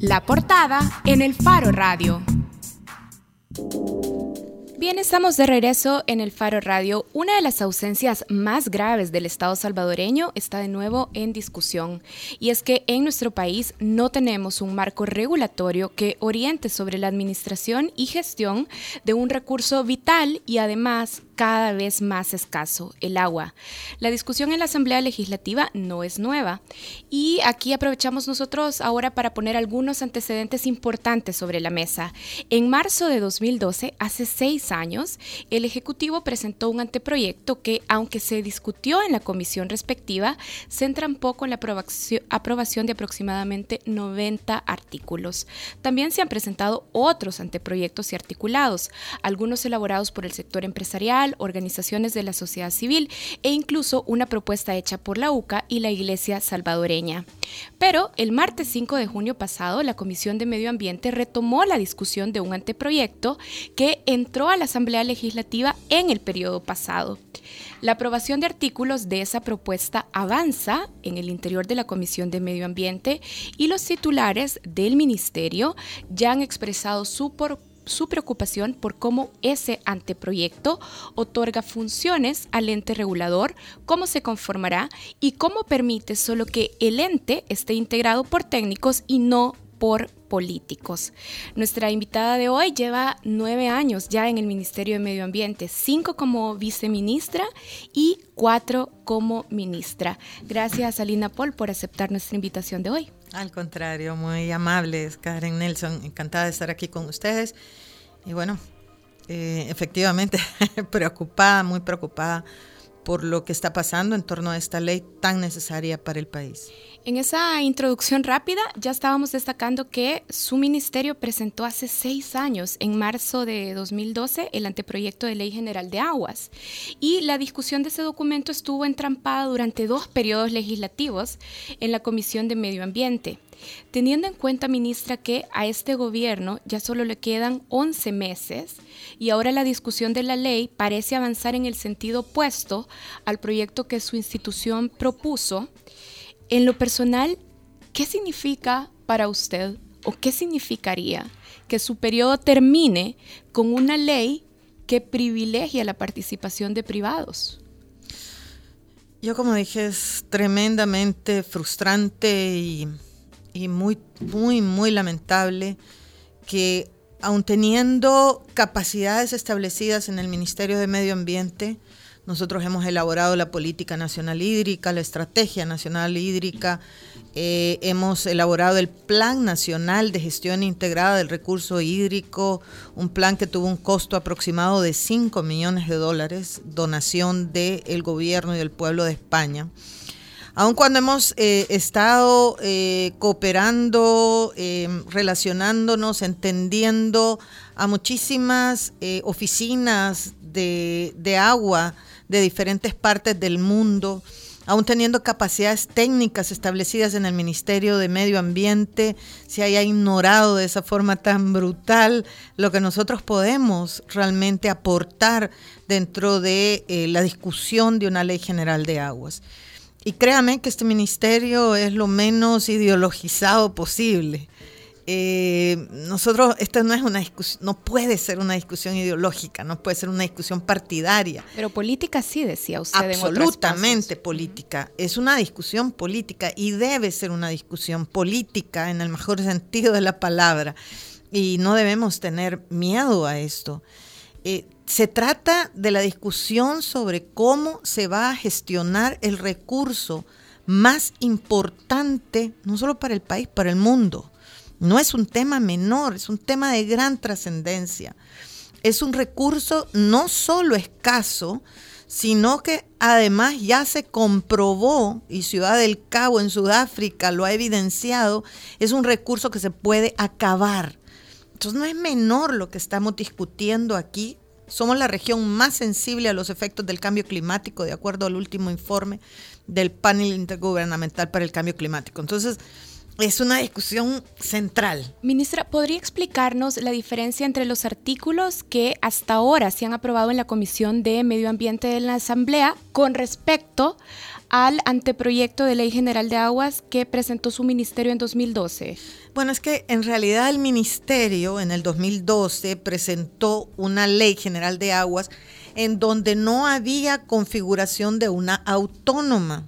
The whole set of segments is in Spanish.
La portada en el Faro Radio. Bien, estamos de regreso en el Faro Radio. Una de las ausencias más graves del Estado salvadoreño está de nuevo en discusión, y es que en nuestro país no tenemos un marco regulatorio que oriente sobre la administración y gestión de un recurso vital y además cada vez más escaso, el agua. La discusión en la Asamblea Legislativa no es nueva y aquí aprovechamos nosotros ahora para poner algunos antecedentes importantes sobre la mesa. En marzo de 2012, hace seis años, el Ejecutivo presentó un anteproyecto que, aunque se discutió en la comisión respectiva, centra un poco en la aprobación de aproximadamente 90 artículos. También se han presentado otros anteproyectos y articulados, algunos elaborados por el sector empresarial, organizaciones de la sociedad civil e incluso una propuesta hecha por la UCA y la Iglesia salvadoreña. Pero el martes 5 de junio pasado, la Comisión de Medio Ambiente retomó la discusión de un anteproyecto que entró a la Asamblea Legislativa en el periodo pasado. La aprobación de artículos de esa propuesta avanza en el interior de la Comisión de Medio Ambiente y los titulares del Ministerio ya han expresado su, por, su preocupación por cómo ese anteproyecto otorga funciones al ente regulador, cómo se conformará y cómo permite solo que el ente esté integrado por técnicos y no por políticos. Nuestra invitada de hoy lleva nueve años ya en el Ministerio de Medio Ambiente, cinco como viceministra y cuatro como ministra. Gracias, Alina Paul, por aceptar nuestra invitación de hoy. Al contrario, muy amables, Karen Nelson, encantada de estar aquí con ustedes. Y bueno, eh, efectivamente, preocupada, muy preocupada por lo que está pasando en torno a esta ley tan necesaria para el país. En esa introducción rápida ya estábamos destacando que su ministerio presentó hace seis años, en marzo de 2012, el anteproyecto de ley general de aguas. Y la discusión de ese documento estuvo entrampada durante dos periodos legislativos en la Comisión de Medio Ambiente. Teniendo en cuenta, ministra, que a este gobierno ya solo le quedan 11 meses y ahora la discusión de la ley parece avanzar en el sentido opuesto al proyecto que su institución propuso, en lo personal, ¿qué significa para usted o qué significaría que su periodo termine con una ley que privilegia la participación de privados? Yo como dije, es tremendamente frustrante y, y muy, muy, muy lamentable que aun teniendo capacidades establecidas en el Ministerio de Medio Ambiente, nosotros hemos elaborado la política nacional hídrica, la estrategia nacional hídrica, eh, hemos elaborado el Plan Nacional de Gestión Integrada del Recurso Hídrico, un plan que tuvo un costo aproximado de 5 millones de dólares, donación del gobierno y del pueblo de España. Aun cuando hemos eh, estado eh, cooperando, relacionándonos, entendiendo a muchísimas oficinas de, de agua, de diferentes partes del mundo, aún teniendo capacidades técnicas establecidas en el Ministerio de Medio Ambiente, se haya ignorado de esa forma tan brutal lo que nosotros podemos realmente aportar dentro de eh, la discusión de una ley general de aguas. Y créame que este ministerio es lo menos ideologizado posible. Eh, nosotros, esta no es una discusión, no puede ser una discusión ideológica, no puede ser una discusión partidaria. Pero política sí, decía usted. Absolutamente política. Es una discusión política y debe ser una discusión política en el mejor sentido de la palabra. Y no debemos tener miedo a esto. Eh, se trata de la discusión sobre cómo se va a gestionar el recurso más importante, no solo para el país, para el mundo no es un tema menor, es un tema de gran trascendencia. Es un recurso no solo escaso, sino que además ya se comprobó, y Ciudad del Cabo en Sudáfrica lo ha evidenciado, es un recurso que se puede acabar. Entonces no es menor lo que estamos discutiendo aquí. Somos la región más sensible a los efectos del cambio climático, de acuerdo al último informe del panel intergubernamental para el cambio climático. Entonces, es una discusión central. Ministra, ¿podría explicarnos la diferencia entre los artículos que hasta ahora se han aprobado en la Comisión de Medio Ambiente de la Asamblea con respecto al anteproyecto de Ley General de Aguas que presentó su ministerio en 2012? Bueno, es que en realidad el ministerio en el 2012 presentó una Ley General de Aguas en donde no había configuración de una autónoma,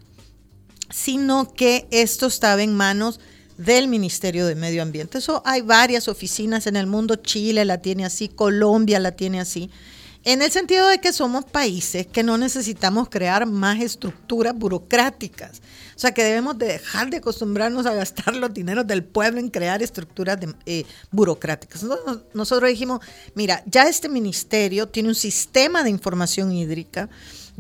sino que esto estaba en manos del Ministerio de Medio Ambiente. Eso hay varias oficinas en el mundo, Chile la tiene así, Colombia la tiene así, en el sentido de que somos países que no necesitamos crear más estructuras burocráticas. O sea, que debemos de dejar de acostumbrarnos a gastar los dineros del pueblo en crear estructuras eh, burocráticas. Nosotros, nosotros dijimos, mira, ya este ministerio tiene un sistema de información hídrica,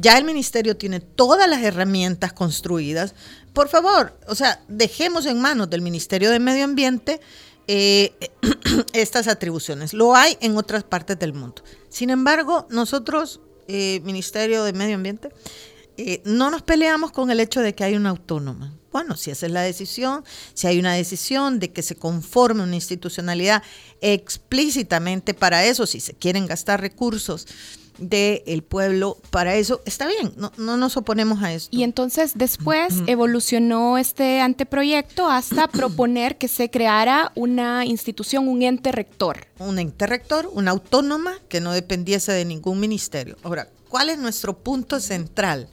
ya el ministerio tiene todas las herramientas construidas. Por favor, o sea, dejemos en manos del Ministerio de Medio Ambiente eh, estas atribuciones. Lo hay en otras partes del mundo. Sin embargo, nosotros, eh, Ministerio de Medio Ambiente, eh, no nos peleamos con el hecho de que hay una autónoma. Bueno, si esa es la decisión, si hay una decisión de que se conforme una institucionalidad explícitamente para eso, si se quieren gastar recursos del pueblo para eso, está bien, no, no, nos oponemos a esto. Y entonces después evolucionó este anteproyecto hasta proponer que se creara una institución, un ente rector. Un ente rector, una autónoma que no dependiese de ningún ministerio. Ahora, ¿cuál es nuestro punto central?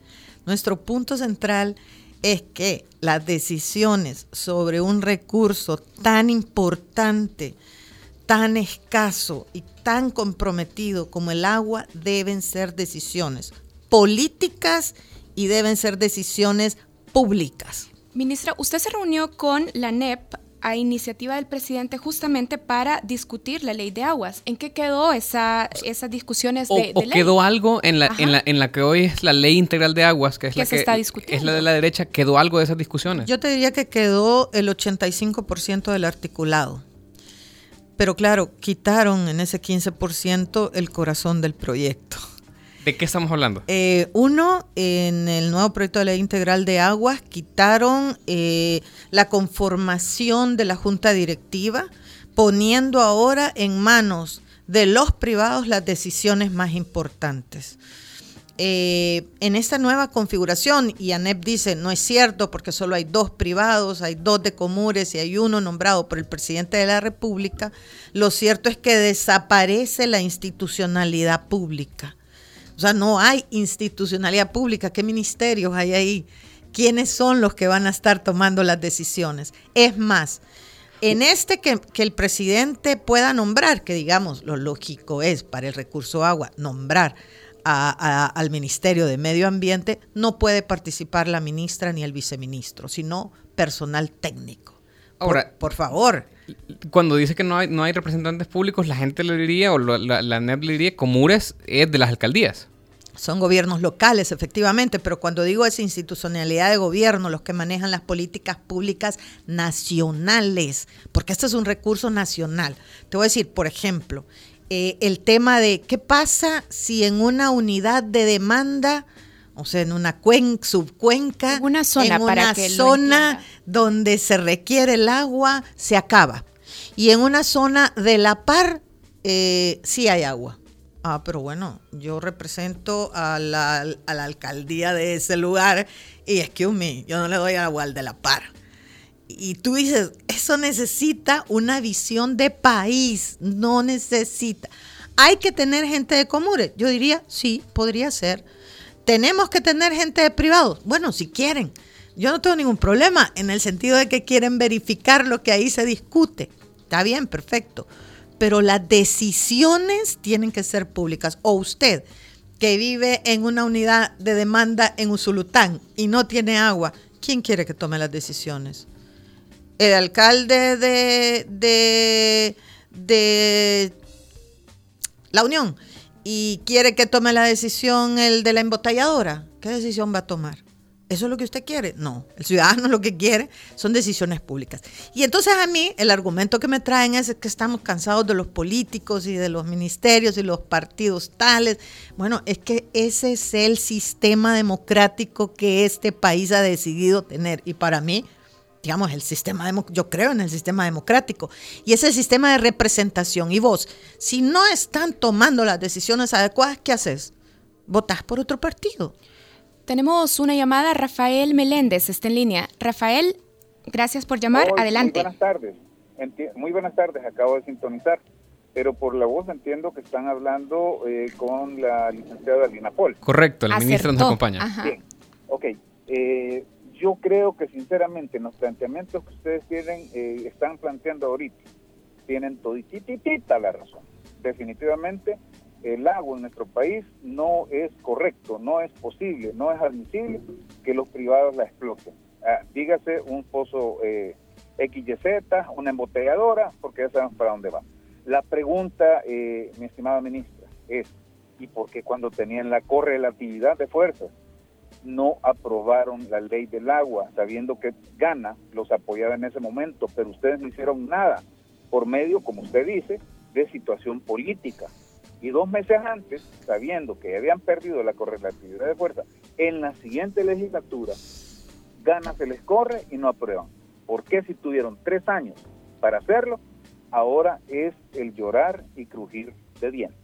Nuestro punto central es que las decisiones sobre un recurso tan importante, tan escaso y tan comprometido como el agua deben ser decisiones políticas y deben ser decisiones públicas. Ministra, usted se reunió con la NEP a iniciativa del presidente justamente para discutir la ley de aguas. ¿En qué quedó esa, esas discusiones de, o, quedó algo en la, en la, en, la, que hoy es la ley integral de aguas, que es la se que está discutiendo? es la de la derecha? ¿Quedó algo de esas discusiones? Yo te diría que quedó el 85% del articulado. Pero claro, quitaron en ese 15% el corazón del proyecto. ¿De qué estamos hablando? Eh, uno, en el nuevo proyecto de ley integral de aguas, quitaron eh, la conformación de la junta directiva, poniendo ahora en manos de los privados las decisiones más importantes. Eh, en esta nueva configuración, y ANEP dice, no es cierto porque solo hay dos privados, hay dos de Comures y hay uno nombrado por el presidente de la República, lo cierto es que desaparece la institucionalidad pública. O sea, no hay institucionalidad pública. ¿Qué ministerios hay ahí? ¿Quiénes son los que van a estar tomando las decisiones? Es más, en este que, que, el presidente pueda nombrar, que digamos lo lógico es para el recurso agua, nombrar al Ministerio de Medio Ambiente, no puede participar la ministra ni el viceministro, sino personal técnico. Ahora, por, favor. Cuando dice que no hay, no hay representantes públicos, la gente le diría, o la, la, NEP le diría, Comures es de las alcaldías. Son gobiernos locales, efectivamente, pero cuando digo esa institucionalidad de gobierno, los que manejan las políticas públicas nacionales, porque este es un recurso nacional. Te voy a decir, por ejemplo, eh, el tema de qué pasa si en una unidad de demanda, o sea, en una subcuenca, en una zona, una zona donde se requiere el agua, se acaba. Y en una zona de la par, eh, sí hay agua. Ah, pero bueno, yo represento a la, a la alcaldía de ese lugar y excuse me, yo no le doy agua al de la par y tú dices, eso necesita una visión de país, no necesita. Hay que tener gente de Comures. Yo diría, sí, podría ser. Tenemos que tener gente de privados. Bueno, si quieren. Yo no tengo ningún problema en el sentido de que quieren verificar lo que ahí se discute. Está bien, perfecto. Pero las decisiones tienen que ser públicas. O usted, que vive en una unidad de demanda en Usulután y no tiene agua, ¿quién quiere que tome las decisiones? El alcalde de, de, la Unión y quiere que tome la decisión el de la embotelladora, ¿qué decisión va a tomar? ¿Eso es lo que usted quiere? No, el ciudadano lo que quiere son decisiones públicas. Y entonces a mí el argumento que me traen es que estamos cansados de los políticos y de los ministerios y los partidos tales. Bueno, es que ese es el sistema democrático que este país ha decidido tener. Y para mí digamos, el sistema, yo creo en el sistema democrático, y ese sistema de representación. Y vos, si no están tomando las decisiones adecuadas, ¿qué haces? Votás por otro partido. Tenemos una llamada, Rafael Meléndez está en línea. Rafael, gracias por llamar, adelante. Muy buenas tardes, muy buenas tardes, acabo de sintonizar, pero por la voz entiendo que están hablando eh, con la licenciada Lina Paul. Correcto, la ministra nos acompaña. Bien, ok. Eh, yo creo que sinceramente en los planteamientos que ustedes tienen, eh, están planteando ahorita, tienen todititita la razón. Definitivamente el agua en nuestro país no es correcto, no es posible, no es admisible que los privados la exploten. Ah, dígase un pozo eh, XYZ, una embotelladora, porque ya sabemos para dónde va. La pregunta, eh, mi estimada ministra, es, ¿y por qué cuando tenían la correlatividad de fuerzas no aprobaron la ley del agua, sabiendo que Gana los apoyaba en ese momento, pero ustedes no hicieron nada por medio, como usted dice, de situación política. Y dos meses antes, sabiendo que habían perdido la correlatividad de fuerza, en la siguiente legislatura, Gana se les corre y no aprueban. ¿Por qué si tuvieron tres años para hacerlo? Ahora es el llorar y crujir de dientes.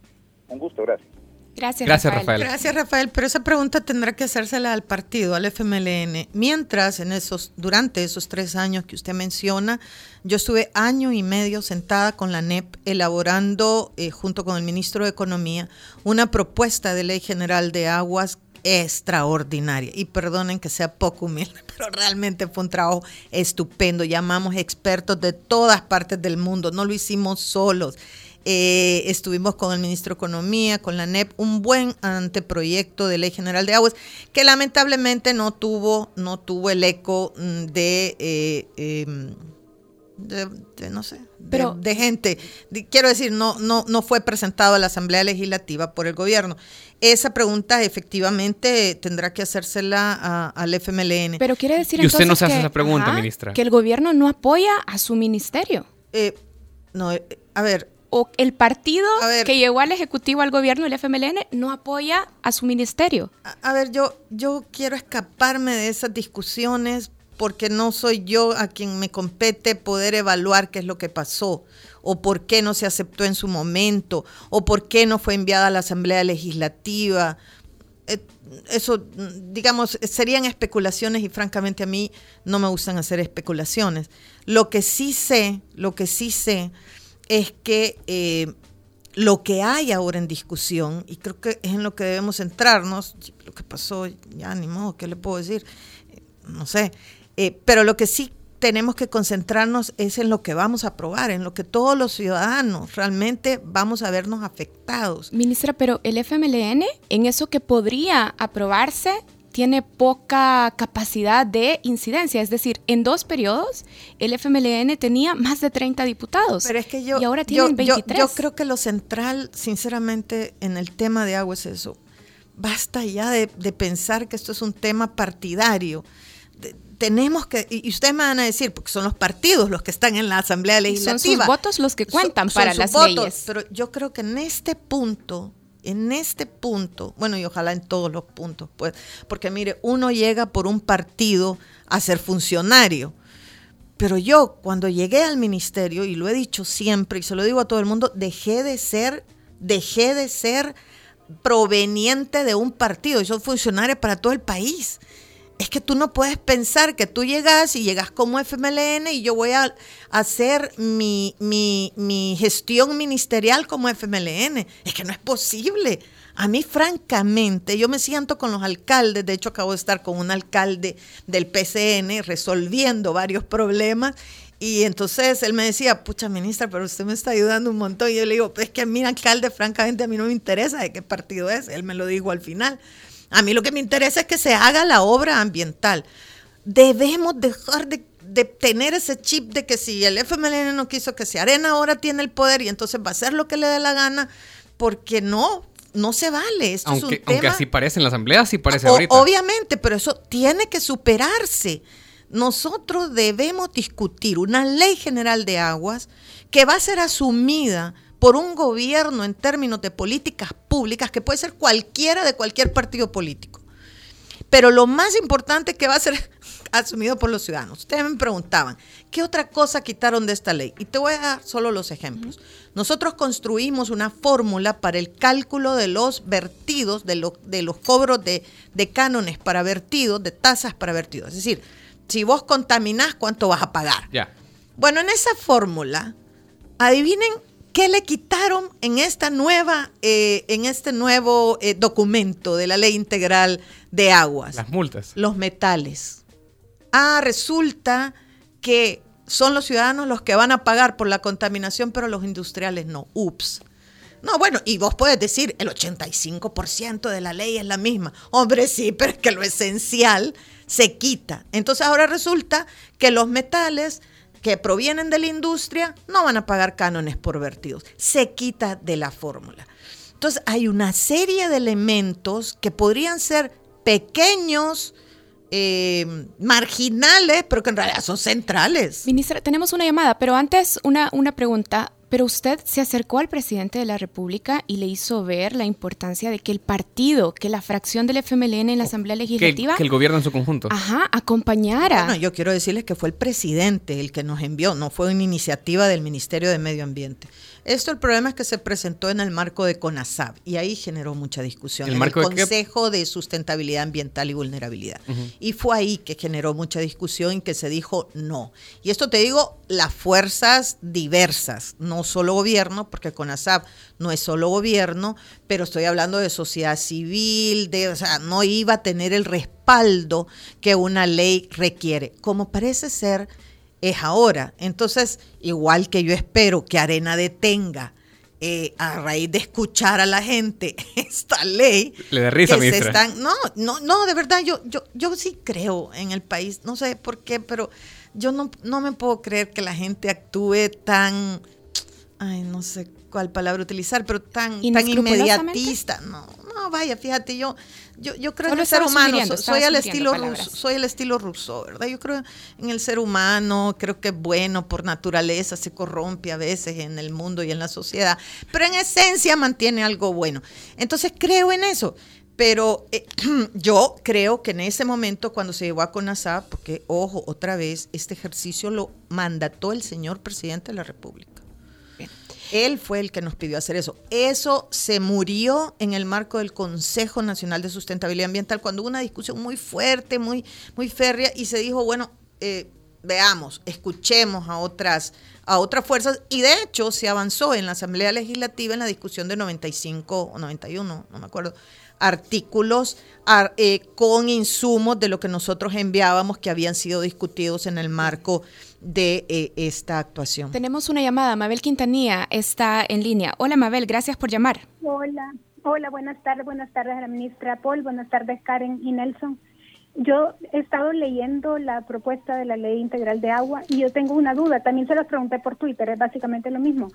Un gusto, gracias. Gracias, Rafael. Gracias, Rafael. Pero esa pregunta tendrá que hacérsela al partido, al FMLN. Mientras, en esos, durante esos tres años que usted menciona, yo estuve año y medio sentada con la NEP elaborando, eh, junto con el ministro de Economía, una propuesta de ley general de aguas extraordinaria. Y perdonen que sea poco humilde, pero realmente fue un trabajo estupendo. Llamamos expertos de todas partes del mundo, no lo hicimos solos. Eh, estuvimos con el ministro de Economía, con la NEP, un buen anteproyecto de ley general de aguas que lamentablemente no tuvo, no tuvo el eco mm, de, eh, em, de, no sé, de, gente. quiero decir, no, no, no fue presentado a la Asamblea Legislativa por el gobierno. Esa pregunta efectivamente tendrá que hacérsela al FMLN. Pero quiere decir y usted no se hace esa pregunta, ministra. Que el gobierno no apoya a su ministerio. Eh, no, a ver, o el partido que llegó al Ejecutivo, al gobierno, el FMLN, no apoya a su ministerio. A, ver, yo, yo quiero escaparme de esas discusiones porque no soy yo a quien me compete poder evaluar qué es lo que pasó, o por qué no se aceptó en su momento, o por qué no fue enviada a la Asamblea Legislativa. Eh, eso, digamos, serían especulaciones y francamente a mí no me gustan hacer especulaciones. Lo que sí sé, lo que sí sé es que eh, lo que hay ahora en discusión, y creo que es en lo que debemos centrarnos, lo que pasó, ya ni modo, ¿qué le puedo decir? No sé, eh, pero lo que sí tenemos que concentrarnos es en lo que vamos a aprobar, en lo que todos los ciudadanos realmente vamos a vernos afectados. Ministra, pero el FMLN, en eso que podría aprobarse, tiene poca capacidad de incidencia. Es decir, en dos periodos el FMLN tenía más de 30 diputados Pero es que yo, y ahora tienen 23. Yo, creo que lo central, sinceramente, en el tema de agua es eso. Basta ya de, pensar que esto es un tema partidario. tenemos que, y ustedes me van a decir, porque son los partidos los que están en la Asamblea Legislativa. son sus votos los que cuentan para las leyes. Pero yo creo que en este punto en este punto, bueno, y ojalá en todos los puntos, pues, porque mire, uno llega por un partido a ser funcionario. Pero yo, cuando llegué al ministerio, y lo he dicho siempre, y se lo digo a todo el mundo, dejé de ser, dejé de ser proveniente de un partido. Yo soy funcionario para todo el país es que tú no puedes pensar que tú llegas y llegas como FMLN y yo voy a hacer mi, mi, gestión ministerial como FMLN. Es que no es posible. A mí, francamente, yo me siento con los alcaldes, de hecho acabo de estar con un alcalde del PCN resolviendo varios problemas y entonces él me decía, pucha ministra, pero usted me está ayudando un montón. Y yo le digo, pues es que a mí alcalde, francamente, a mí no me interesa de qué partido es. Él me lo dijo al final. A mí lo que me interesa es que se haga la obra ambiental. Debemos dejar de, tener ese chip de que si el FMLN no quiso que se arena, ahora tiene el poder y entonces va a hacer lo que le dé la gana, porque no, no se vale. Esto aunque, es un aunque así parece en la asamblea, así parece ahorita. Obviamente, pero eso tiene que superarse. Nosotros debemos discutir una ley general de aguas que va a ser asumida por un gobierno en términos de políticas públicas, que puede ser cualquiera de cualquier partido político. Pero lo más importante que va a ser asumido por los ciudadanos. Ustedes me preguntaban, ¿qué otra cosa quitaron de esta ley? Y te voy a dar solo los ejemplos. Nosotros construimos una fórmula para el cálculo de los vertidos, de, de los cobros de, de cánones para vertidos, de tasas para vertidos. Es decir, si vos contaminás, ¿cuánto vas a pagar? Ya. Bueno, en esa fórmula, adivinen qué le quitaron en esta nueva, eh, en este nuevo eh, documento de la ley integral de aguas. Las multas. Los metales. Ah, resulta que son los ciudadanos los que van a pagar por la contaminación, pero los industriales no. Ups. No, bueno, y vos puedes decir, el 85% de la ley es la misma. Hombre, sí, pero es que lo esencial se quita. Entonces ahora resulta que los metales que provienen de la industria no van a pagar cánones por vertidos. Se quita de la fórmula. Entonces hay una serie de elementos que podrían ser pequeños, eh, marginales, pero que en realidad son centrales. Ministra, tenemos una llamada, pero antes una, una pregunta. Pero usted se acercó al presidente de la República y le hizo ver la importancia de que el partido, que la fracción del FMLN en la Asamblea Legislativa... Que el, gobierno en su conjunto. Ajá, acompañara. Bueno, yo quiero decirles que fue el presidente el que nos envió, no fue una iniciativa del Ministerio de Medio Ambiente. Esto el problema es que se presentó en el marco de CONASAB y ahí generó mucha discusión. ¿El en marco el? Consejo de Sustentabilidad Ambiental y Vulnerabilidad. Y fue ahí que generó mucha discusión y que se dijo no. Y esto te digo, las fuerzas diversas, no solo gobierno, porque CONASAB no es solo gobierno, pero estoy hablando de sociedad civil, de, o sea, no iba a tener el respaldo que una ley requiere. Como parece ser es ahora. Entonces, igual que yo espero que Arena detenga eh, a raíz de escuchar a la gente esta ley. Le da risa, que se están, no, no, no, de verdad, yo, yo, yo sí creo en el país, no sé por qué, pero yo no, no me puedo creer que la gente actúe tan, ay, no sé cuál palabra utilizar, pero tan, tan inmediatista. No, vaya, fíjate, yo, yo, yo creo Solo en el ser humano, soy al estilo palabras. ruso, soy el estilo ruso, ¿verdad? Yo creo en el ser humano, creo que es bueno por naturaleza, se corrompe a veces en el mundo y en la sociedad, pero en esencia mantiene algo bueno. Entonces creo en eso. Pero eh, yo creo que en ese momento, cuando se llevó a CONASA, porque, ojo, otra vez, este ejercicio lo mandató el señor presidente de la República. Él fue el que nos pidió hacer eso. Eso se murió en el marco del Consejo Nacional de Sustentabilidad Ambiental cuando hubo una discusión muy fuerte, muy, muy férrea y se dijo, bueno, eh, veamos, escuchemos a otras, a otras fuerzas y de hecho se avanzó en la Asamblea Legislativa en la discusión de 95 o 91, no me acuerdo, artículos ar- eh, con insumos de lo que nosotros enviábamos que habían sido discutidos en el marco de eh, esta actuación. Tenemos una llamada. Mabel Quintanilla está en línea. Hola, Mabel, gracias por llamar. Hola, hola, buenas tardes, buenas tardes a la ministra Paul, buenas tardes Karen y Nelson. Yo he estado leyendo la propuesta de la ley integral de agua y yo tengo una duda, también se las pregunté por Twitter, es básicamente lo mismo.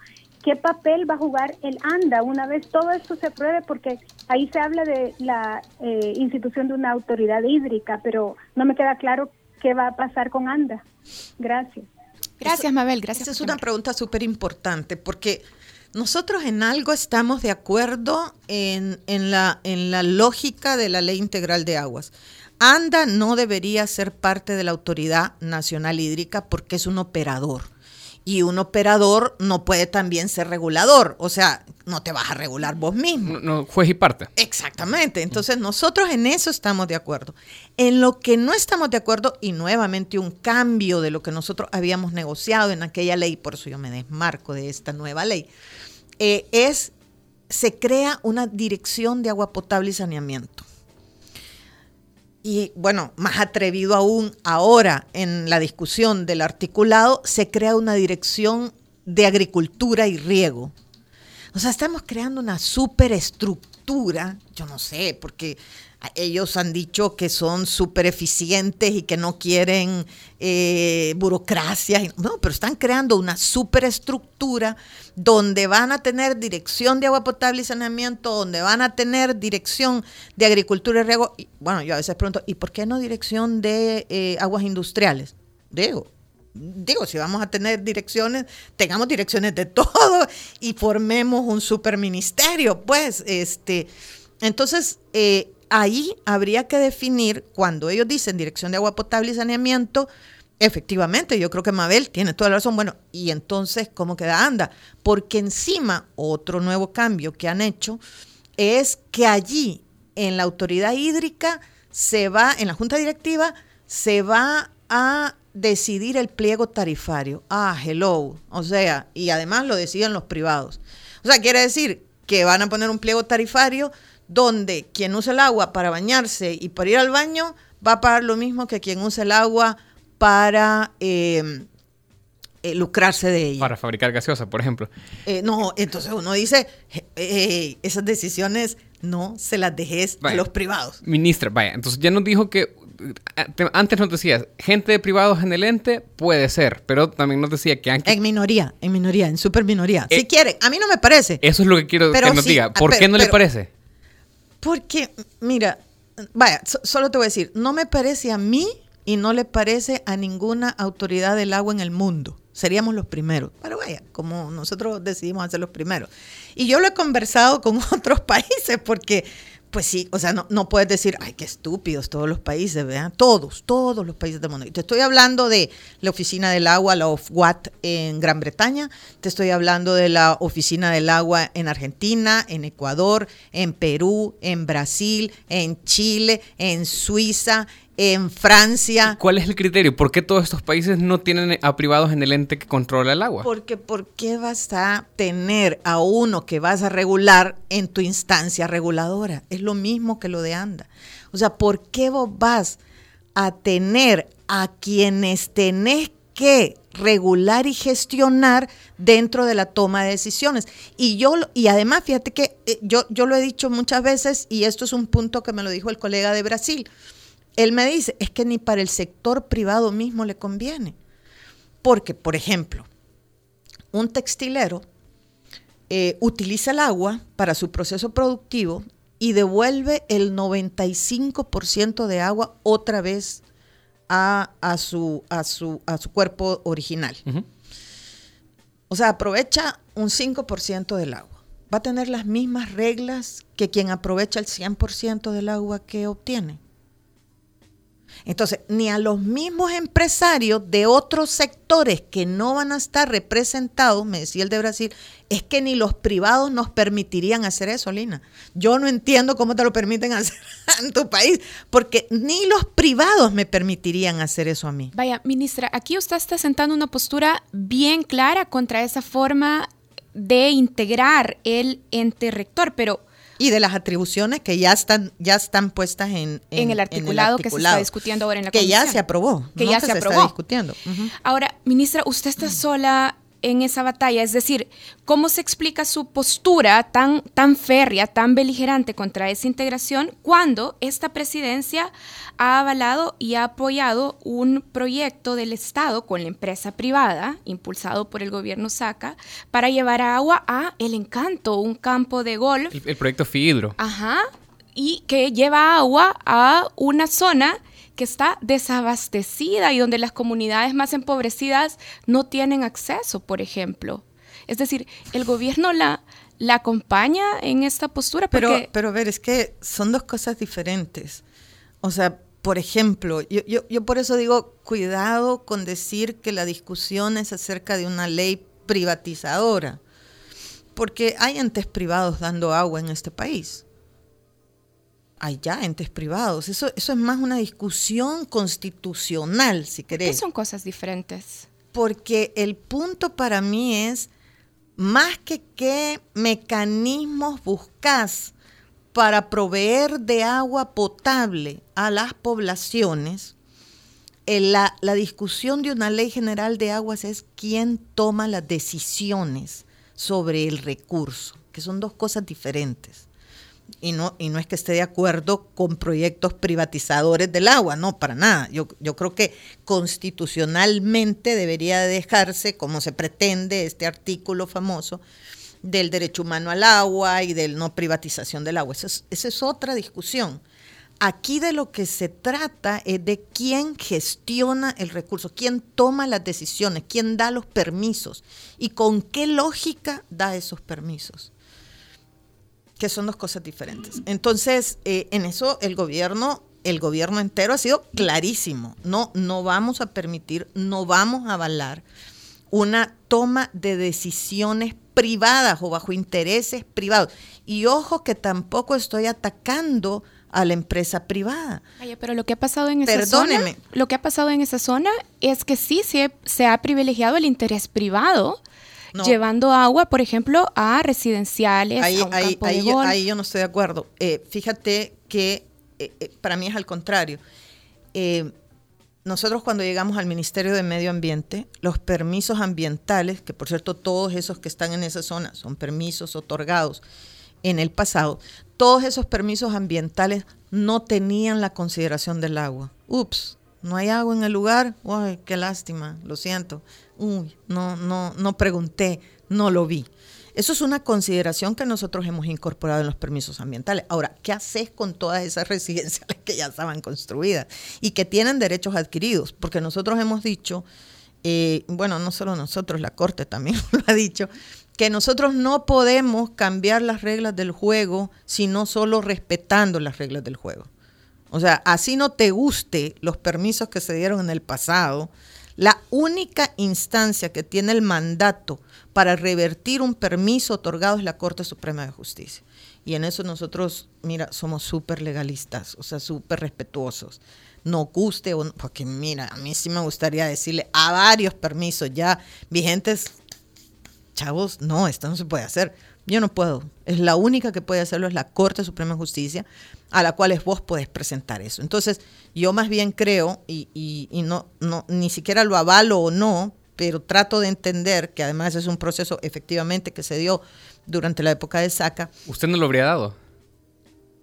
¿Qué papel va a jugar el ANDA una vez todo esto se apruebe? Porque ahí se habla de la eh, institución de una autoridad hídrica, pero no me queda claro qué va a pasar con ANDA. Gracias. Gracias, Mabel, gracias. Esa es una pregunta súper importante porque nosotros en algo estamos de acuerdo en, en la, en la lógica de la ley integral de aguas. ANDA no debería ser parte de la Autoridad Nacional Hídrica porque es un operador. Y un operador no puede también ser regulador. O sea, no te vas a regular vos mismo. No, no, juez y parte. Exactamente. Entonces nosotros en eso estamos de acuerdo. En lo que no estamos de acuerdo, y nuevamente un cambio de lo que nosotros habíamos negociado en aquella ley, por eso yo me desmarco de esta nueva ley, eh, es, se crea una dirección de agua potable y saneamiento. Y bueno, más atrevido aún, ahora en la discusión del articulado, se crea una dirección de agricultura y riego. O sea, estamos creando una superestructura, yo no sé, porque ellos han dicho que son súper eficientes y que no quieren eh, burocracia. y- No, pero están creando una superestructura donde van a tener dirección de agua potable y saneamiento, donde van a tener dirección de agricultura y riego. Y, bueno, yo a veces pregunto, ¿y por qué no dirección de eh, aguas industriales? Digo, digo, si vamos a tener direcciones, tengamos direcciones de todo y formemos un superministerio, pues, este. Entonces, eh, ahí habría que definir, cuando ellos dicen Dirección de Agua Potable y Saneamiento, efectivamente, yo creo que Mabel tiene toda la razón. Bueno, y entonces, ¿cómo queda anda? Porque encima, otro nuevo cambio que han hecho es que allí, en la autoridad hídrica, se va, en la junta directiva, se va a decidir el pliego tarifario. Ah, hello. O sea, y además lo deciden los privados. O sea, quiere decir que van a poner un pliego tarifario donde quien usa el agua para bañarse y para ir al baño va a pagar lo mismo que quien usa el agua para eh, eh, lucrarse de ella. Para fabricar gaseosa, por ejemplo. Eh, no, entonces uno dice, esas decisiones no se las dejes a los privados. Ministra, vaya, entonces ya nos dijo que antes nos decías, gente de privados en el ente puede ser, pero también nos decía que... En minoría, en minoría, en super minoría. si quiere, a mí no me parece. Eso es lo que quiero que nos diga. ¿Por qué no le parece? Porque, mira, vaya, solo te voy a decir, no me parece a mí y no le parece a ninguna autoridad del agua en el mundo. Seríamos los primeros. Pero vaya, como nosotros decidimos hacer los primeros. Y yo lo he conversado con otros países porque pues sí, o sea, no, no puedes decir, ay, qué estúpidos todos los países, ¿verdad? Todos, todos los países del mundo. Y te estoy hablando de la Oficina del Agua, la OFWAT en Gran Bretaña, te estoy hablando de la Oficina del Agua en Argentina, en Ecuador, en Perú, en Brasil, en Chile, en Suiza, en Francia. ¿Cuál es el criterio? ¿Por qué todos estos países no tienen a privados en el ente que controla el agua? Porque ¿por qué vas a tener a uno que vas a regular en tu instancia reguladora? Es lo mismo que lo de ANDA. O sea, ¿por qué vos vas a tener a quienes tenés que regular y gestionar dentro de la toma de decisiones. Y yo y además fíjate que eh, yo yo lo he dicho muchas veces y esto es un punto que me lo dijo el colega de Brasil. Él me dice, es que ni para el sector privado mismo le conviene. Porque, por ejemplo, un textilero eh, utiliza el agua para su proceso productivo y devuelve el 95% de agua otra vez a, su, a, su, a su, cuerpo original. O sea, aprovecha un 5% del agua. Va a tener las mismas reglas que quien aprovecha el 100% del agua que obtiene. Entonces, ni a los mismos empresarios de otros sectores que no van a estar representados, me decía el de Brasil, es que ni los privados nos permitirían hacer eso, Lina. Yo no entiendo cómo te lo permiten hacer en tu país, porque ni los privados me permitirían hacer eso a mí. Vaya, ministra, aquí usted está sentando una postura bien clara contra esa forma de integrar el ente rector, pero y de las atribuciones que ya están ya están puestas en, en, el, articulado que se está discutiendo ahora en la que ya se aprobó que ya se, aprobó está discutiendo ahora ministra usted está sola en esa batalla? Es decir, ¿cómo se explica su postura tan, tan férrea, tan beligerante contra esa integración cuando esta presidencia ha avalado y ha apoyado un proyecto del Estado con la empresa privada, impulsado por el gobierno SACA, para llevar agua a El Encanto, un campo de golf? El, el proyecto FIDRO. Ajá, y que lleva agua a una zona que está desabastecida y donde las comunidades más empobrecidas no tienen acceso, por ejemplo. Es decir, el gobierno la, la acompaña en esta postura. Pero, pero a ver, es que son dos cosas diferentes. O sea, por ejemplo, yo, yo, yo por eso digo, cuidado con decir que la discusión es acerca de una ley privatizadora, porque hay entes privados dando agua en este país ya entes privados. Eso, eso es más una discusión constitucional, si querés. ¿Qué son cosas diferentes? Porque el punto para mí es, más que qué mecanismos buscas para proveer de agua potable a las poblaciones, la, la discusión de una ley general de aguas es quién toma las decisiones sobre el recurso, que son dos cosas diferentes y no, y no es que esté de acuerdo con proyectos privatizadores del agua, no, para nada. Yo, yo creo que constitucionalmente debería dejarse, como se pretende este artículo famoso, del derecho humano al agua y de no privatización del agua. Esa es, esa es otra discusión. Aquí de lo que se trata es de quién gestiona el recurso, quién toma las decisiones, quién da los permisos y con qué lógica da esos permisos. Que son dos cosas diferentes. Entonces, eh, en eso el gobierno, el gobierno entero ha sido clarísimo. No, no vamos a permitir, no vamos a avalar una toma de decisiones privadas o bajo intereses privados. Y ojo que tampoco estoy atacando a la empresa privada. pero lo que ha pasado en esa zona, lo que ha pasado en esa zona es que sí se, se ha privilegiado el interés privado. Llevando agua, por ejemplo, a residenciales, ahí, a un ahí, ahí, Yo, no estoy de acuerdo. Eh, fíjate que eh, eh, para mí es al contrario. nosotros cuando llegamos al Ministerio de Medio Ambiente, los permisos ambientales, que por cierto todos esos que están en esa zona son permisos otorgados en el pasado, todos esos permisos ambientales no tenían la consideración del agua. Ups, no hay agua en el lugar. Uy, qué lástima, lo siento. Uy, no, no, no pregunté, no lo vi. Eso es una consideración que nosotros hemos incorporado en los permisos ambientales. Ahora, ¿qué haces con todas esas residenciales que ya estaban construidas y que tienen derechos adquiridos? Porque nosotros hemos dicho, eh, bueno, no solo nosotros, la Corte también lo ha dicho, que nosotros no podemos cambiar las reglas del juego, sino solo respetando las reglas del juego. O sea, así no te guste los permisos que se dieron en el pasado, la única instancia que tiene el mandato para revertir un permiso otorgado es la Corte Suprema de Justicia. Y en eso nosotros, mira, somos súper legalistas, o sea, súper respetuosos. No guste, porque mira, a mí sí me gustaría decirle a varios permisos ya vigentes chavos, no, esto no se puede hacer. Yo no puedo. Es la única que puede hacerlo, es la Corte Suprema de Justicia, a la cual vos podés presentar eso. Entonces, yo más bien creo, y, y, no, no, ni siquiera lo avalo o no, pero trato de entender que además es un proceso efectivamente que se dio durante la época de Saca. ¿Usted no lo habría dado?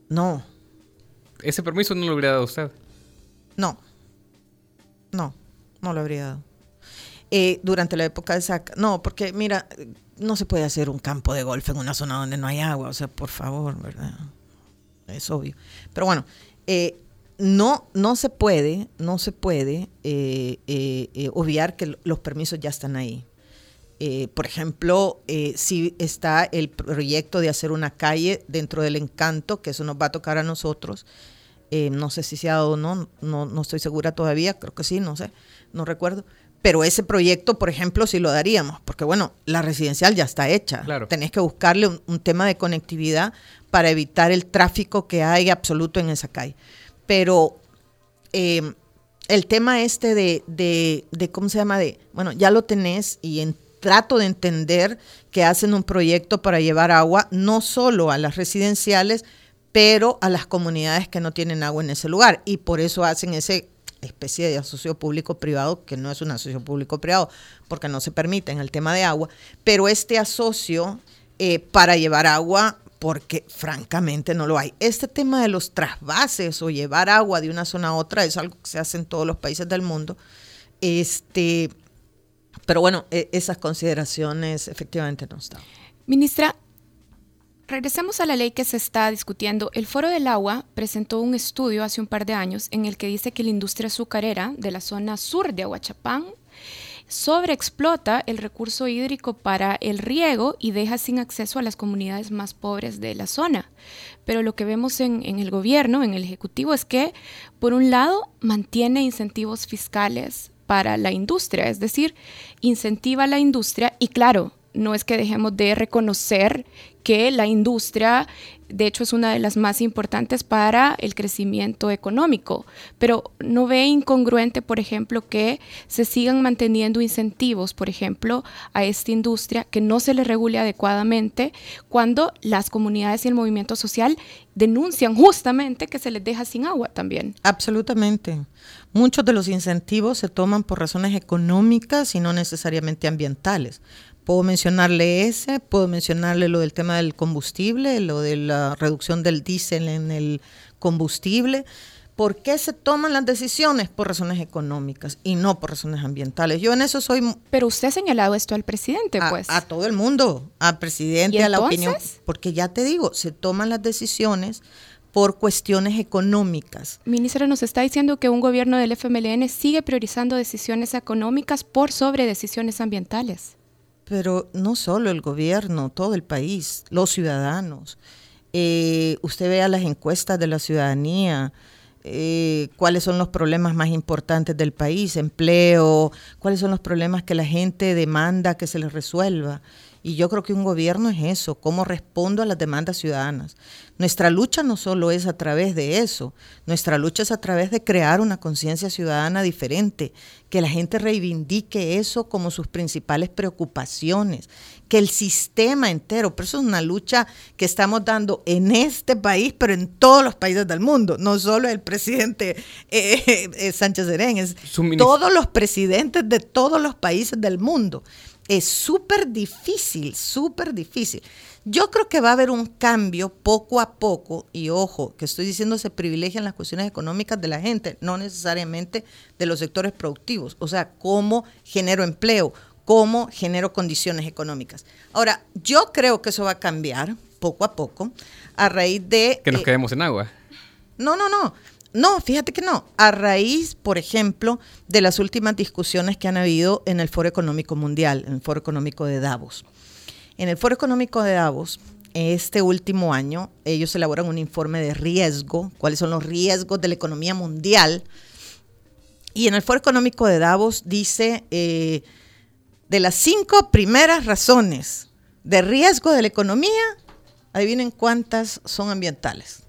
No. ¿Ese permiso no lo habría dado usted? No. No, no lo habría dado. Eh, durante la época de saca. No, porque mira, no se puede hacer un campo de golf en una zona donde no hay agua, o sea, por favor, ¿verdad? Es obvio. Pero bueno, eh, no, no se puede, no se puede eh, obviar que los permisos ya están ahí. por ejemplo, si está el proyecto de hacer una calle dentro del encanto, que eso nos va a tocar a nosotros, no sé si se ha dado o no, no, no estoy segura todavía, creo que sí, no sé, no recuerdo pero ese proyecto, por ejemplo, sí lo daríamos, porque bueno, la residencial ya está hecha. Claro. Tenés que buscarle un, tema de conectividad para evitar el tráfico que hay absoluto en esa calle. Pero eh, el tema este de, de, ¿cómo se llama? De, bueno, ya lo tenés y trato de entender que hacen un proyecto para llevar agua no solo a las residenciales, pero a las comunidades que no tienen agua en ese lugar. Y por eso hacen ese especie de asocio público-privado, que no es un asocio público-privado, porque no se permite en el tema de agua, pero este asocio eh, para llevar agua, porque francamente no lo hay. Este tema de los trasvases o llevar agua de una zona a otra es algo que se hace en todos los países del mundo. Este, pero bueno, e, esas consideraciones efectivamente no están. Ministra, Regresemos a la ley que se está discutiendo. El Foro del Agua presentó un estudio hace un par de años en el que dice que la industria azucarera de la zona sur de Aguachapán sobreexplota el recurso hídrico para el riego y deja sin acceso a las comunidades más pobres de la zona. Pero lo que vemos en, en el gobierno, en el Ejecutivo, es que, por un lado, mantiene incentivos fiscales para la industria, es decir, incentiva a la industria y claro, no es que dejemos de reconocer que la industria, de hecho, es una de las más importantes para el crecimiento económico, pero no ve incongruente, por ejemplo, que se sigan manteniendo incentivos, por ejemplo, a esta industria que no se le regule adecuadamente cuando las comunidades y el movimiento social denuncian justamente que se les deja sin agua también. Absolutamente. Muchos de los incentivos se toman por razones económicas y no necesariamente ambientales. Puedo mencionarle ese, puedo mencionarle lo del tema del combustible, lo de la reducción del diésel en el combustible. ¿Por qué se toman las decisiones? Por razones económicas y no por razones ambientales. Yo en eso soy... Pero usted ha señalado esto al presidente, pues. A todo el mundo, al presidente, a la opinión. Porque ya te digo, se toman las decisiones por cuestiones económicas. Ministra, nos está diciendo que un gobierno del FMLN sigue priorizando decisiones económicas por sobre decisiones ambientales pero no solo el gobierno, todo el país, los ciudadanos. Eh, usted vea las encuestas de la ciudadanía, eh, cuáles son los problemas más importantes del país, empleo, cuáles son los problemas que la gente demanda que se les resuelva. Y yo creo que un gobierno es eso, cómo respondo a las demandas ciudadanas. Nuestra lucha no solo es a través de eso, nuestra lucha es a través de crear una conciencia ciudadana diferente, que la gente reivindique eso como sus principales preocupaciones, que el sistema entero, pero eso es una lucha que estamos dando en este país, pero en todos los países del mundo, no solo el presidente eh, eh, Sánchez Serén, es todos los presidentes de todos los países del mundo es súper difícil, súper difícil. Yo creo que va a haber un cambio poco a poco, y ojo, que estoy diciendo se privilegian las cuestiones económicas de la gente, no necesariamente de los sectores productivos, o sea, cómo genero empleo, cómo genero condiciones económicas. Ahora, yo creo que eso va a cambiar poco a poco a raíz de... Que nos eh, quedemos en agua. No, no, no. No, fíjate que no. A raíz, por ejemplo, de las últimas discusiones que han habido en el Foro Económico Mundial, en el Foro Económico de Davos. En el Foro Económico de Davos, este último año, ellos elaboran un informe de riesgo, cuáles son los riesgos de la economía mundial. Y en el Foro Económico de Davos dice, eh, de las cinco primeras razones de riesgo de la economía, adivinen cuántas son ambientales.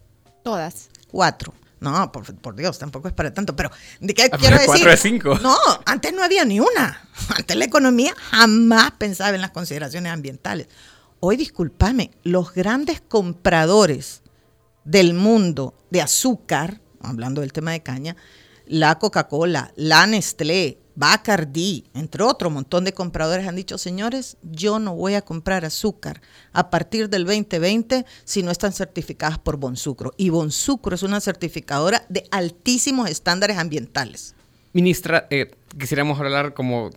Todas. Cuatro. No, por, Dios, tampoco es para tanto. Pero, ¿de qué quiero decir? De cinco. No, antes no había ni una. Antes la economía jamás pensaba en las consideraciones ambientales. Hoy, discúlpame, los grandes compradores del mundo de azúcar, hablando del tema de caña, la Coca-Cola, la Nestlé, Bacardi, entre otro montón de compradores han dicho, señores, yo no voy a comprar azúcar a partir del 2020 si no están certificadas por Bonsucro. Y Bonsucro es una certificadora de altísimos estándares ambientales. Ministra, eh, quisiéramos hablar como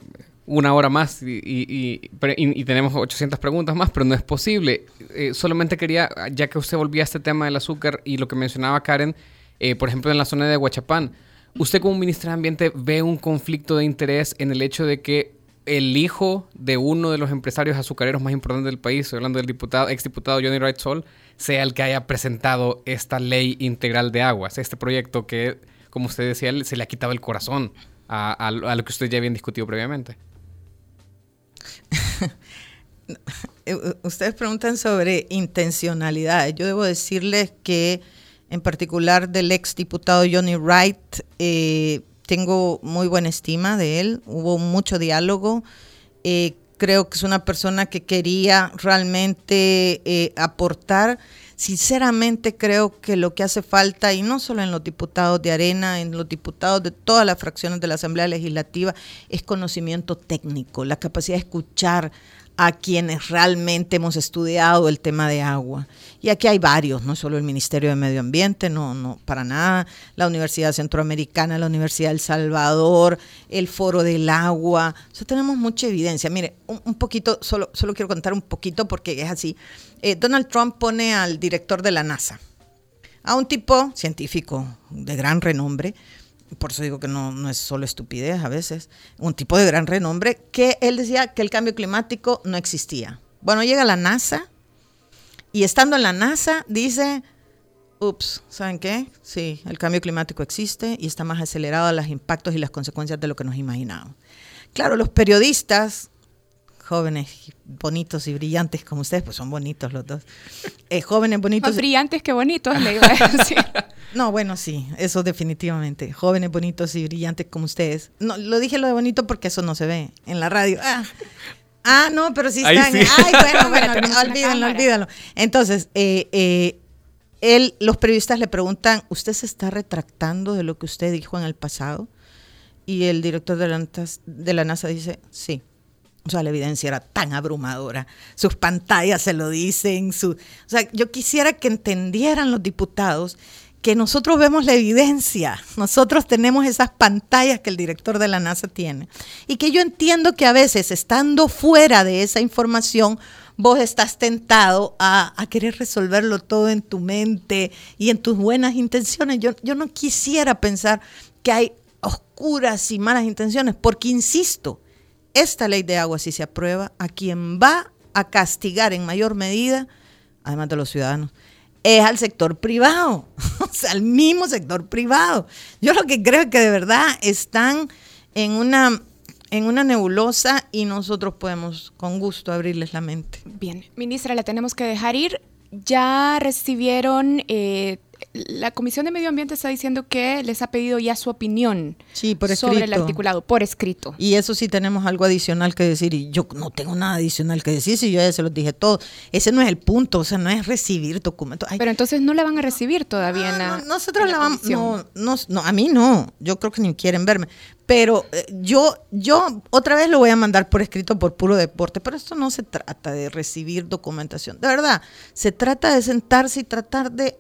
una hora más y, tenemos 800 preguntas más, pero no es posible. Eh, solamente quería, ya que usted volvía a este tema del azúcar y lo que mencionaba Karen, eh, por ejemplo, en la zona de Huachapán, ¿Usted como ministra de Ambiente ve un conflicto de interés en el hecho de que el hijo de uno de los empresarios azucareros más importantes del país, estoy hablando del diputado, exdiputado Johnny Wright Sol, sea el que haya presentado esta ley integral de aguas, este proyecto que, como usted decía, se le ha quitado el corazón a, lo que usted ya habían discutido previamente? Ustedes preguntan sobre intencionalidad. Yo debo decirles que en particular del ex diputado Johnny Wright. Eh, tengo muy buena estima de él, hubo mucho diálogo. Eh, creo que es una persona que quería realmente eh, aportar. Sinceramente creo que lo que hace falta, y no solo en los diputados de Arena, en los diputados de todas las fracciones de la Asamblea Legislativa, es conocimiento técnico, la capacidad de escuchar a quienes realmente hemos estudiado el tema de agua. Y aquí hay varios, no solo el Ministerio de Medio Ambiente, no, no, para nada, la Universidad Centroamericana, la Universidad del Salvador, el Foro del Agua. O sea, tenemos mucha evidencia. Mire, un, poquito, solo, solo quiero contar un poquito porque es así. Eh, Donald Trump pone al director de la NASA, a un tipo científico de gran renombre, por eso digo que no, no, es solo estupidez a veces, un tipo de gran renombre, que él decía que el cambio climático no existía. Bueno, llega la NASA y estando en la NASA dice, ups, ¿saben qué? Sí, el cambio climático existe y está más acelerado a los impactos y las consecuencias de lo que nos imaginábamos. Claro, los periodistas, jóvenes, bonitos y brillantes como ustedes, pues son bonitos los dos. Eh, jóvenes, bonitos. Más brillantes que bonitos, le iba a decir. No, bueno, sí, eso definitivamente. Jóvenes, bonitos y brillantes como ustedes. No, lo dije lo de bonito porque eso no se ve en la radio. Ah, ah no, pero sí están. Ay, bueno, bueno, olvídenlo, olvídenlo. Entonces, eh, eh, él, los periodistas le preguntan, ¿usted se está retractando de lo que usted dijo en el pasado? Y el director de la, de la NASA dice, sí. O sea, la evidencia era tan abrumadora. Sus pantallas se lo dicen. O sea, yo quisiera que entendieran los diputados que nosotros vemos la evidencia, nosotros tenemos esas pantallas que el director de la NASA tiene. Y que yo entiendo que a veces, estando fuera de esa información, vos estás tentado a, querer resolverlo todo en tu mente y en tus buenas intenciones. Yo, yo no quisiera pensar que hay oscuras y malas intenciones, porque insisto, esta ley de agua, si se aprueba, a quien va a castigar en mayor medida, además de los ciudadanos, es al sector privado, o sea, al mismo sector privado. Yo lo que creo es que de verdad están en una en una nebulosa y nosotros podemos con gusto abrirles la mente. Bien, ministra, la tenemos que dejar ir. Ya recibieron eh, la Comisión de Medio Ambiente está diciendo que les ha pedido ya su opinión sobre el articulado, por escrito. Y eso sí tenemos algo adicional que decir, y yo no tengo nada adicional que decir, si yo ya se los dije todo. Ese no es el punto, o sea, no es recibir documentos. Pero entonces no la van a recibir todavía ah, no, nosotros la, vamos, no, no, a mí no, yo creo que ni quieren verme. Pero eh, yo, yo otra vez lo voy a mandar por escrito por puro deporte, pero esto no se trata de recibir documentación, de verdad, se trata de sentarse y tratar de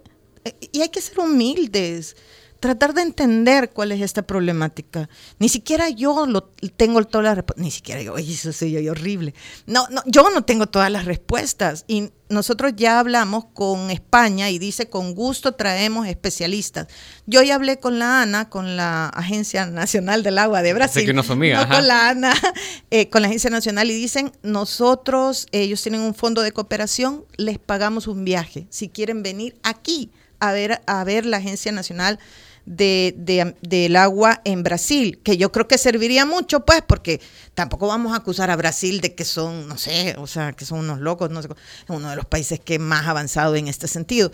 y hay que ser humildes, tratar de entender cuál es esta problemática. Ni siquiera yo lo, tengo todas las respuestas, ni siquiera yo, eso soy horrible. No, no, yo no tengo todas las respuestas y nosotros ya hablamos con España y dice con gusto traemos especialistas. Yo ya hablé con la ANA, con la Agencia Nacional del Agua de Brasil. que no, son mías, con la ANA, eh, con la Agencia Nacional y dicen nosotros, ellos tienen un fondo de cooperación, les pagamos un viaje si quieren venir aquí a ver, a ver la Agencia Nacional de, del Agua en Brasil, que yo creo que serviría mucho, pues, porque tampoco vamos a acusar a Brasil de que son, no sé, o sea, que son unos locos, no sé, uno de los países que más avanzado en este sentido.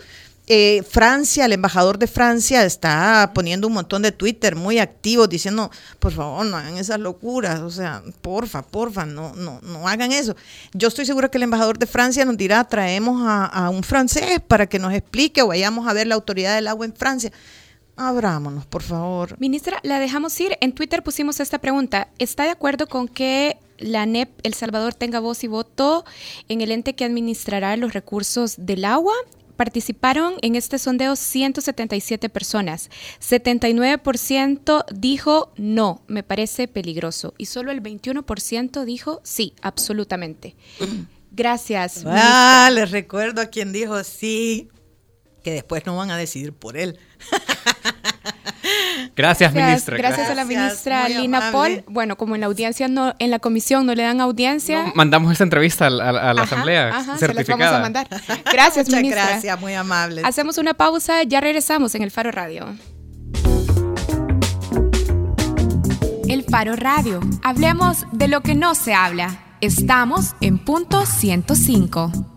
Eh, Francia, el embajador de Francia está poniendo un montón de Twitter muy activos diciendo, por favor, no hagan esas locuras, o sea, porfa, porfa, no, no, no hagan eso. Yo estoy segura que el embajador de Francia nos dirá, traemos a, un francés para que nos explique o vayamos a ver la autoridad del agua en Francia. Abrámonos, por favor. Ministra, la dejamos ir. En Twitter pusimos esta pregunta. ¿Está de acuerdo con que la NEP El Salvador tenga voz y voto en el ente que administrará los recursos del agua? Participaron en este sondeo 177 personas. 79% dijo no, me parece peligroso. Y solo el 21% dijo sí, absolutamente. Gracias. Ah, les recuerdo a quien dijo sí, que después no van a decidir por él. Gracias, ministra. Gracias, a la ministra Lina Paul. Bueno, como en la audiencia no, en la comisión no le dan audiencia. mandamos esta entrevista a, la asamblea ajá, certificada. Se las vamos a mandar. Gracias, Muchas ministra. Gracias, muy amable. Hacemos una pausa, ya regresamos en el Faro Radio. El Faro Radio. Hablemos de lo que no se habla. Estamos en punto 105.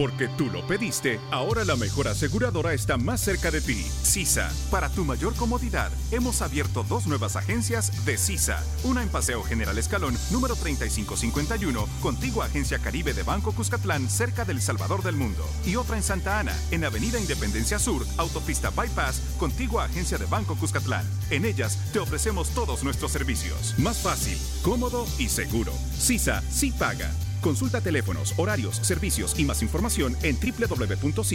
Porque tú lo pediste, ahora la mejor aseguradora está más cerca de ti. CISA. Para tu mayor comodidad, hemos abierto dos nuevas agencias de CISA. Una en Paseo General Escalón, número 3551, contigua Agencia Caribe de Banco Cuscatlán, cerca del Salvador del Mundo. Y otra en Santa Ana, en Avenida Independencia Sur, Autopista Bypass, contigua Agencia de Banco Cuscatlán. En ellas te ofrecemos todos nuestros servicios. Más fácil, cómodo y seguro. CISA sí paga. Consulta teléfonos, horarios, servicios y más información en www.cisa.com.sb.